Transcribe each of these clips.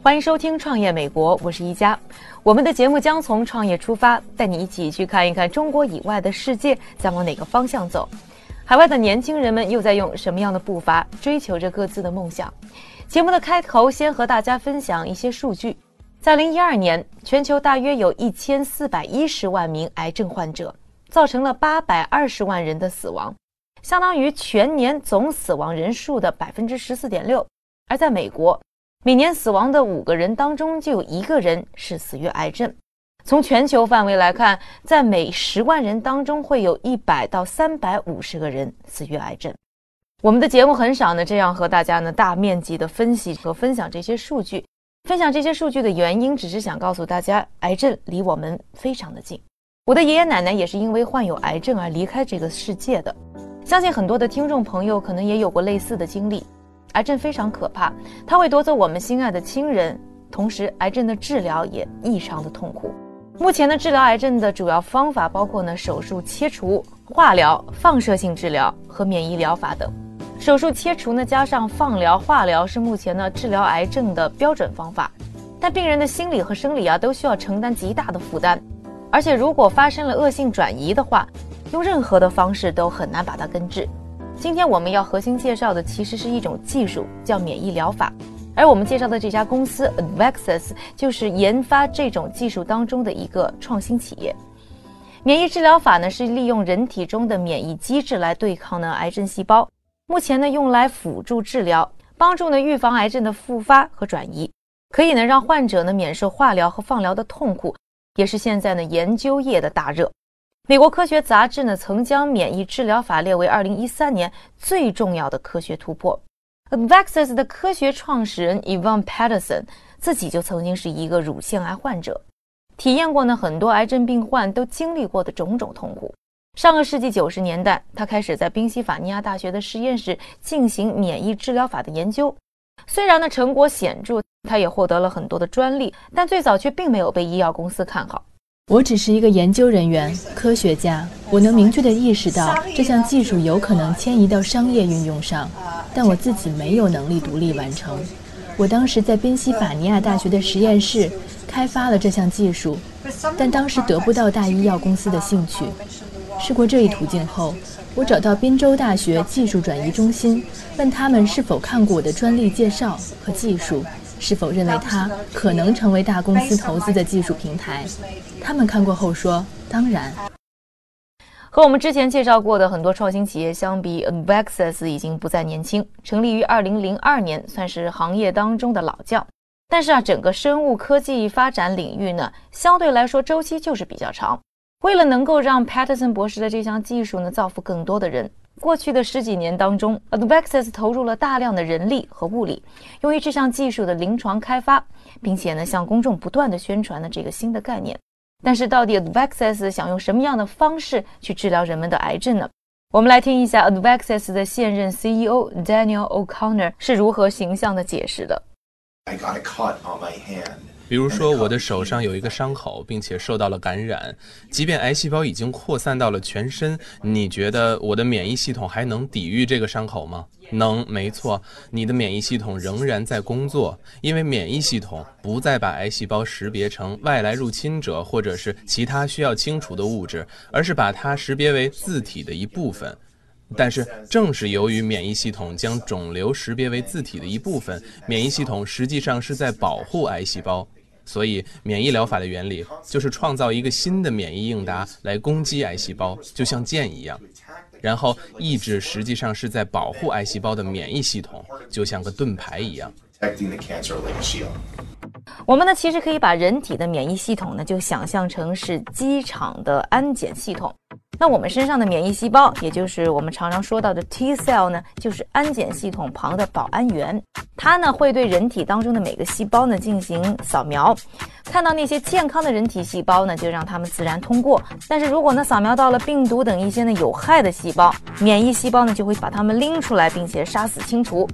欢迎收听《创业美国》，我是一加。我们的节目将从创业出发，带你一起去看一看中国以外的世界在往哪个方向走，海外的年轻人们又在用什么样的步伐追求着各自的梦想。节目的开头，先和大家分享一些数据。在2012年，全球大约有1410万名癌症患者，造成了820万人的死亡，相当于全年总死亡人数的14.6%。而在美国，每年死亡的五个人当中，就有一个人是死于癌症。从全球范围来看，在每十万人当中，会有一百到三百五十个人死于癌症。我们的节目很少呢，这样和大家呢大面积的分析和分享这些数据。分享这些数据的原因，只是想告诉大家，癌症离我们非常的近。我的爷爷奶奶也是因为患有癌症而离开这个世界的。相信很多的听众朋友可能也有过类似的经历。癌症非常可怕，它会夺走我们心爱的亲人，同时癌症的治疗也异常的痛苦。目前呢，治疗癌症的主要方法包括呢手术切除、化疗、放射性治疗和免疫疗法等。手术切除呢加上放疗、化疗是目前呢治疗癌症的标准方法，但病人的心理和生理啊都需要承担极大的负担，而且如果发生了恶性转移的话，用任何的方式都很难把它根治。今天我们要核心介绍的其实是一种技术，叫免疫疗法。而我们介绍的这家公司 Advaxis 就是研发这种技术当中的一个创新企业。免疫治疗法呢是利用人体中的免疫机制来对抗呢癌症细胞，目前呢用来辅助治疗，帮助呢预防癌症的复发和转移，可以呢让患者呢免受化疗和放疗的痛苦，也是现在呢研究业的大热。美国科学杂志呢曾将免疫治疗法列为2013年最重要的科学突破。Advaxis 的科学创始人 Evan Patterson 自己就曾经是一个乳腺癌患者，体验过呢很多癌症病患都经历过的种种痛苦。上个世纪九十年代，他开始在宾夕法尼亚大学的实验室进行免疫治疗法的研究。虽然呢成果显著，他也获得了很多的专利，但最早却并没有被医药公司看好。我只是一个研究人员、科学家，我能明确地意识到这项技术有可能迁移到商业运用上，但我自己没有能力独立完成。我当时在宾夕法尼亚大学的实验室开发了这项技术，但当时得不到大医药公司的兴趣。试过这一途径后，我找到宾州大学技术转移中心，问他们是否看过我的专利介绍和技术。是否认为它可能成为大公司投资的技术平台？他们看过后说：“当然。”和我们之前介绍过的很多创新企业相比，Advaxis 已经不再年轻，成立于2002年，算是行业当中的老将。但是啊，整个生物科技发展领域呢，相对来说周期就是比较长。为了能够让 Patterson 博士的这项技术呢造福更多的人。过去的十几年当中，Advaxis 投入了大量的人力和物力，用于这项技术的临床开发，并且呢向公众不断的宣传了这个新的概念。但是，到底 Advaxis 想用什么样的方式去治疗人们的癌症呢？我们来听一下 Advaxis 的现任 CEO Daniel O'Connor 是如何形象的解释的。I got a cut on my hand. 比如说，我的手上有一个伤口，并且受到了感染。即便癌细胞已经扩散到了全身，你觉得我的免疫系统还能抵御这个伤口吗？能，没错，你的免疫系统仍然在工作，因为免疫系统不再把癌细胞识别成外来入侵者或者是其他需要清除的物质，而是把它识别为自体的一部分。但是，正是由于免疫系统将肿瘤识别为自体的一部分，免疫系统实际上是在保护癌细胞。所以，免疫疗法的原理就是创造一个新的免疫应答来攻击癌细胞，就像箭一样。然后，抑制实际上是在保护癌细胞的免疫系统，就像个盾牌一样。我们呢，其实可以把人体的免疫系统呢，就想象成是机场的安检系统。那我们身上的免疫细胞，也就是我们常常说到的 T cell 呢，就是安检系统旁的保安员。它呢会对人体当中的每个细胞呢进行扫描，看到那些健康的人体细胞呢，就让它们自然通过。但是如果呢扫描到了病毒等一些呢有害的细胞，免疫细胞呢就会把它们拎出来，并且杀死清除。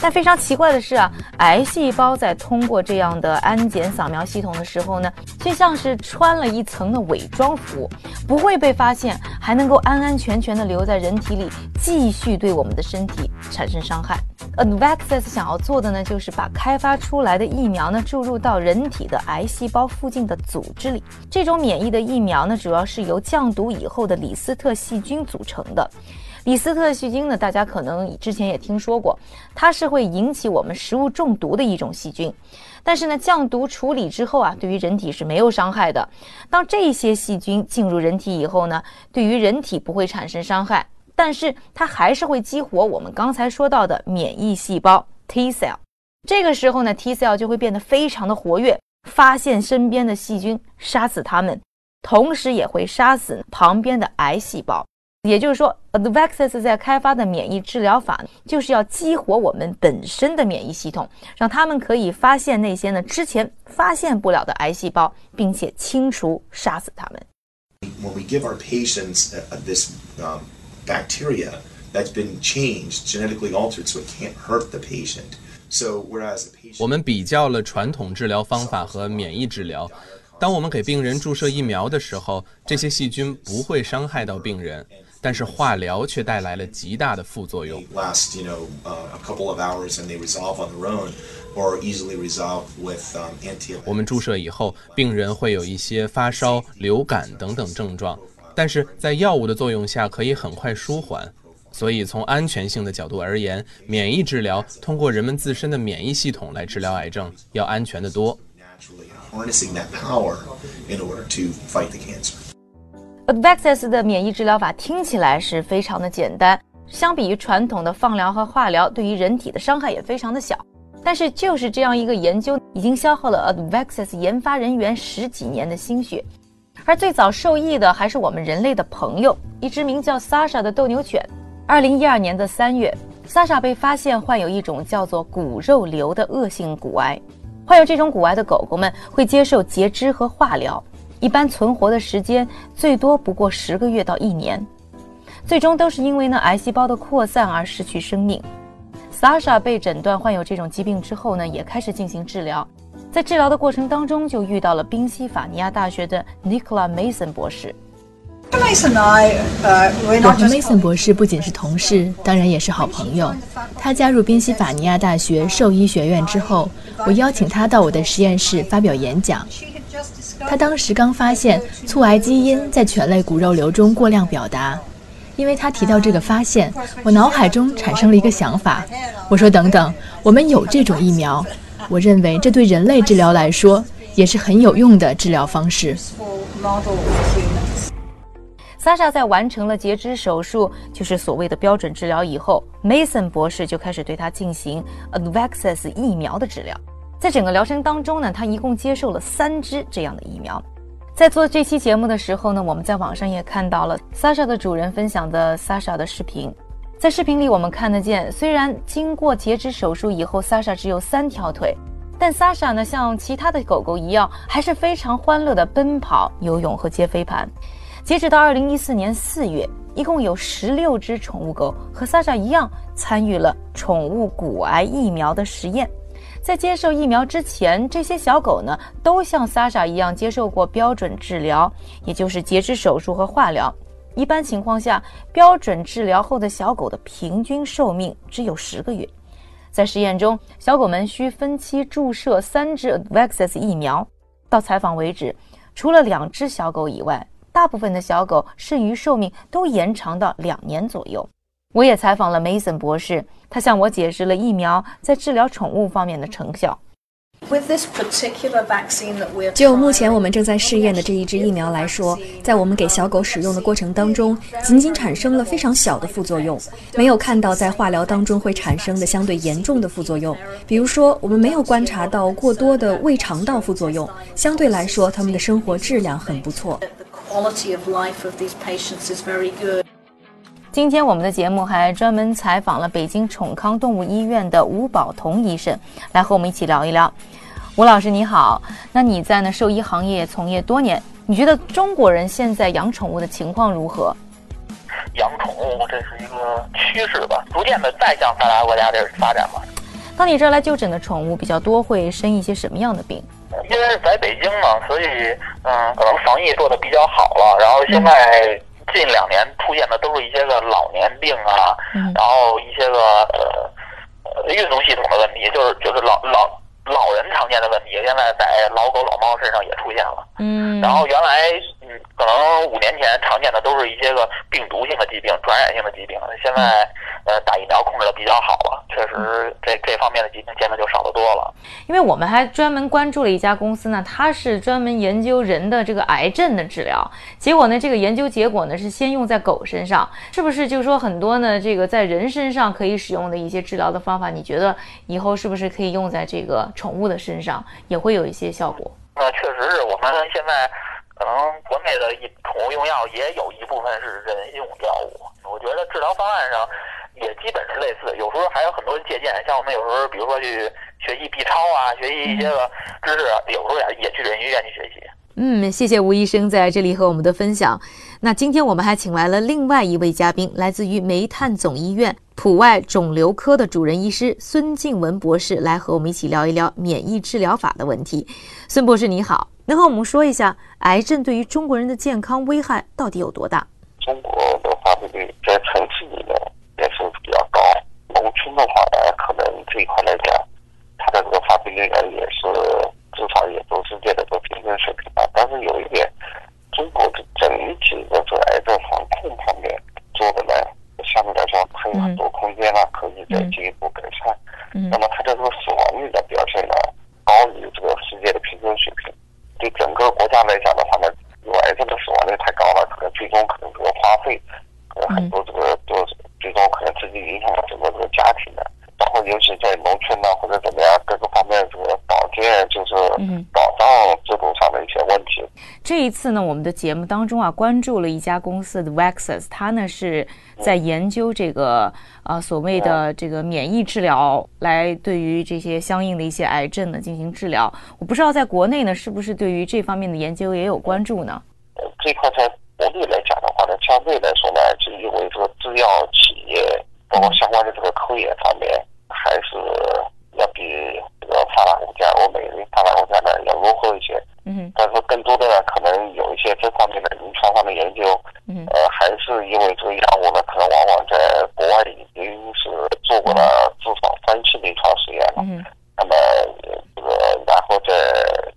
但非常奇怪的是啊，癌细胞在通过这样的安检扫描系统的时候呢，却像是穿了一层的伪装服，不会被发现，还能够安安全全的留在人体里，继续对我们的身体产生伤害。Advaxis 想要做的呢，就是把开发出来的疫苗呢注入到人体的癌细胞附近的组织里。这种免疫的疫苗呢，主要是由降毒以后的李斯特细菌组成的。李斯特细菌呢，大家可能之前也听说过，它是会引起我们食物中毒的一种细菌。但是呢，降毒处理之后啊，对于人体是没有伤害的。当这些细菌进入人体以后呢，对于人体不会产生伤害，但是它还是会激活我们刚才说到的免疫细胞 T cell。这个时候呢，T cell 就会变得非常的活跃，发现身边的细菌，杀死它们，同时也会杀死旁边的癌细胞。也就是说，Advaxis 在开发的免疫治疗法，就是要激活我们本身的免疫系统，让他们可以发现那些呢之前发现不了的癌细胞，并且清除、杀死它们。When we give our patients uh, this um, bacteria that's been changed, genetically altered, so it can't hurt the patient. So whereas the patient 我们比较了传统治疗方法和免疫治疗。当我们给病人注射疫苗的时候，这些细菌不会伤害到病人，但是化疗却带来了极大的副作用。last, you know, uh, a couple of hours and they resolve on their own, or easily resolve with um, anti. 我们注射以后，病人会有一些发烧、流感等等症状，但是在药物的作用下可以很快舒缓。所以从安全性的角度而言，免疫治疗通过人们自身的免疫系统来治疗癌症要安全得多。Advaxis 的免疫治疗法听起来是非常的简单，相比于传统的放疗和化疗，对于人体的伤害也非常的小。但是就是这样一个研究，已经消耗了 Advaxis 研发人员十几年的心血。而最早受益的还是我们人类的朋友，一只名叫 Sasha 的斗牛犬。二零一二年的三月，Sasha 被发现患有一种叫做骨肉瘤的恶性骨癌。患有这种骨癌的狗狗们会接受截肢和化疗，一般存活的时间最多不过十个月到一年，最终都是因为呢癌细胞的扩散而失去生命。Sasha 被诊断患有这种疾病之后呢，也开始进行治疗。在治疗的过程当中，就遇到了宾夕法尼亚大学的 Nicola Mason 博士。Uh, 我和 Mason 博士不仅是同事，当然也是好朋友。他加入宾夕法尼亚大学兽医学院之后，我邀请他到我的实验室发表演讲。他当时刚发现促癌基因在犬类骨肉瘤中过量表达。因为他提到这个发现，我脑海中产生了一个想法。我说：“等等，我们有这种疫苗，我认为这对人类治疗来说也是很有用的治疗方式。” for model for humans. Sasha 在完成了截肢手术，就是所谓的标准治疗以后，Mason 博士就开始对他进行 Advaxis 疫苗的治疗。在整个疗程当中呢，他一共接受了三支这样的疫苗。在做这期节目的时候呢，我们在网上也看到了 Sasha 的主人分享的 Sasha 的视频。在视频里，我们看得见，虽然经过截肢手术以后，Sasha 只有三条腿，但 Sasha 呢，像其他的狗狗一样，还是非常欢乐的奔跑、游泳和接飞盘。截止到二零一四年四月，一共有十六只宠物狗和 Sasha 一样参与了宠物骨癌疫苗的实验。在接受疫苗之前，这些小狗呢都像 Sasha 一样接受过标准治疗，也就是截肢手术和化疗。一般情况下，标准治疗后的小狗的平均寿命只有十个月。在实验中，小狗们需分期注射三支 Advaxis 疫苗。到采访为止，除了两只小狗以外，大部分的小狗剩余寿命都延长到两年左右。我也采访了 Mason 博士，他向我解释了疫苗在治疗宠物方面的成效。With this particular vaccine that we're 就目前我们正在试验的这一支疫苗来说，在我们给小狗使用的过程当中，仅仅产生了非常小的副作用，没有看到在化疗当中会产生的相对严重的副作用。比如说，我们没有观察到过多的胃肠道副作用，相对来说，他们的生活质量很不错。今天我们的节目还专门采访了北京宠康动物医院的吴宝同医生，来和我们一起聊一聊。吴老师你好，那你在呢兽医行业从业多年，你觉得中国人现在养宠物的情况如何？养宠物这是一个趋势吧，逐渐的在向发达国家这发展嘛。到你这儿来就诊的宠物比较多，会生一些什么样的病？因为在北京嘛，所以嗯，可能防疫做的比较好了。然后现在近两年出现的都是一些个老年病啊，然后一些个呃呃运动系统的问题，就是就是老老老人常见的问题，现在在老狗老猫身上也出现了。嗯，然后原来嗯，可能五年前常见的都是一些个病毒性的疾病、传染性的疾病，现在呃打疫苗控制的比较好了，确实这这方面的疾病见的就少得多了。因为我们还专门关注了一家公司呢，它是专门研究人的这个癌症的治疗。结果呢，这个研究结果呢是先用在狗身上，是不是？就是说很多呢，这个在人身上可以使用的一些治疗的方法，你觉得以后是不是可以用在这个宠物的身上，也会有一些效果？那确实是我们现在可能国内的一宠物用药也有一部分是人用药物，我觉得治疗方案上也基本是类似，有时候还有很多借鉴，像我们有时候比如说去学习 B 超啊，学习一些个知识，有时候也也去人医院去学习。嗯，谢谢吴医生在这里和我们的分享。那今天我们还请来了另外一位嘉宾，来自于煤炭总医院普外肿瘤科的主任医师孙静文博士，来和我们一起聊一聊免疫治疗法的问题。孙博士你好，能和我们说一下癌症对于中国人的健康危害到底有多大？中国的发病率在城市里面也是比较高，农村的话呢，可能这一块来讲，它的这个发病率呢也是至少也都是界的这平均水平吧。但是有一点，中国的整体的这癌症防控方面做的呢，相对来说还有很多空间呢，可以再进一步改善。那么它的这个死亡率的表现呢，高于这个世界的平均水平。对整个国家来讲的话呢，有癌症的死亡率太高了，可能最终可能这个花费，很多这个都最终可能直接影响了整个这个家庭的，然后尤其在农村呢或者怎么样各个方面这个就是保障制度上的一些问题。这一次呢，我们的节目当中啊，关注了一家公司的 Vaxus，它呢是在研究这个呃所谓的这个免疫治疗，来对于这些相应的一些癌症呢进行治疗。我不知道在国内呢，是不是对于这方面的研究也有关注呢？呃，这块在国内来讲的话呢，相对来说呢，是因为这个制药企业包括相关的这个科研方面，还是发达国家、欧美发达国家呢要落后一些。嗯但是更多的呢，可能有一些这方面的临床上的研究，嗯呃，还是因为这个药物呢，可能往往在国外已经是做过了至少三期临床实验了。嗯那么呃这个然后再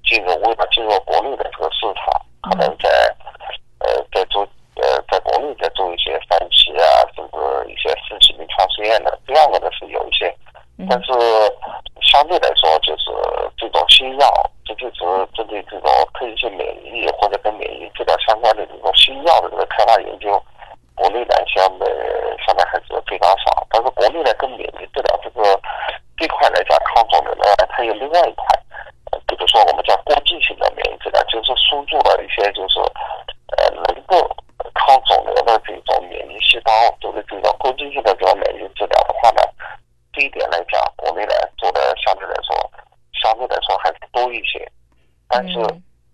进入为了进入国内的这个市场，可能在呃在做呃在国内再做一些三期啊，甚至一些四期临床实验的，这样的呢是有一些，但是相对来说就是这种新药，这就是针对这种特异性免疫或者跟免疫治疗相关的这种新药的这个开发研究，国内呢相对相对还是非常少。但是国内呢跟免疫治疗这个这块来讲，抗肿瘤呢它有另外一块，呃，比如说我们叫过继性的免疫治疗，就是输入了一些就是呃能够抗肿瘤的这种免疫细胞，就是这种攻击性的这种免疫治疗的话呢，这一点来讲，国内来做的相对来说相对来说还是多一些，但是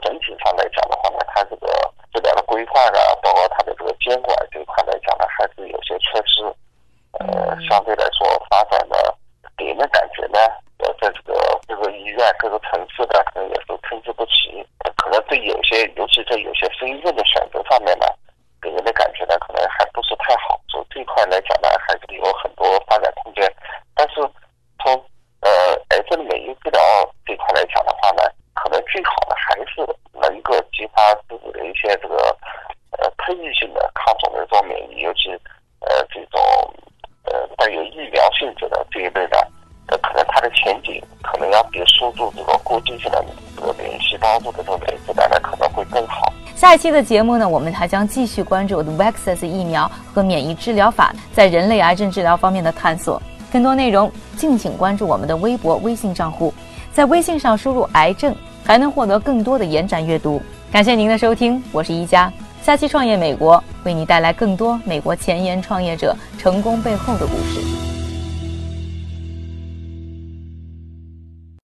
整体上来讲的话呢，它这个治疗的规范啊，包括它的这个监管这一块来讲呢，还是有些缺失。呃，相对来说发展的给人的感觉呢，呃，在这个各个医院、各个城市的，可能也是参差不齐。呃可能对有些，尤其在有些非议的选择上面呢，给人的感觉呢，可能还不是太好。所以这块来讲呢，还是有很多发展空间。但是从呃癌症免疫治疗这块来讲的话呢，可能最好的还是能够激发自己的一些这个呃特异性的抗肿瘤这种免疫，尤其呃这种呃带有疫苗性质的这一类的，呃可能它的前景可能要比输入这个过继性的这个免疫细胞做的这种免疫治疗呢可能会更好。下一期的节目呢，我们还将继续关注 Vaxus 疫苗和免疫治疗法在人类癌症治疗方面的探索。更多内容敬请关注我们的微博、微信账户，在微信上输入“癌症”，还能获得更多的延展阅读。感谢您的收听，我是一佳，下期创业美国为你带来更多美国前沿创业者成功背后的故事。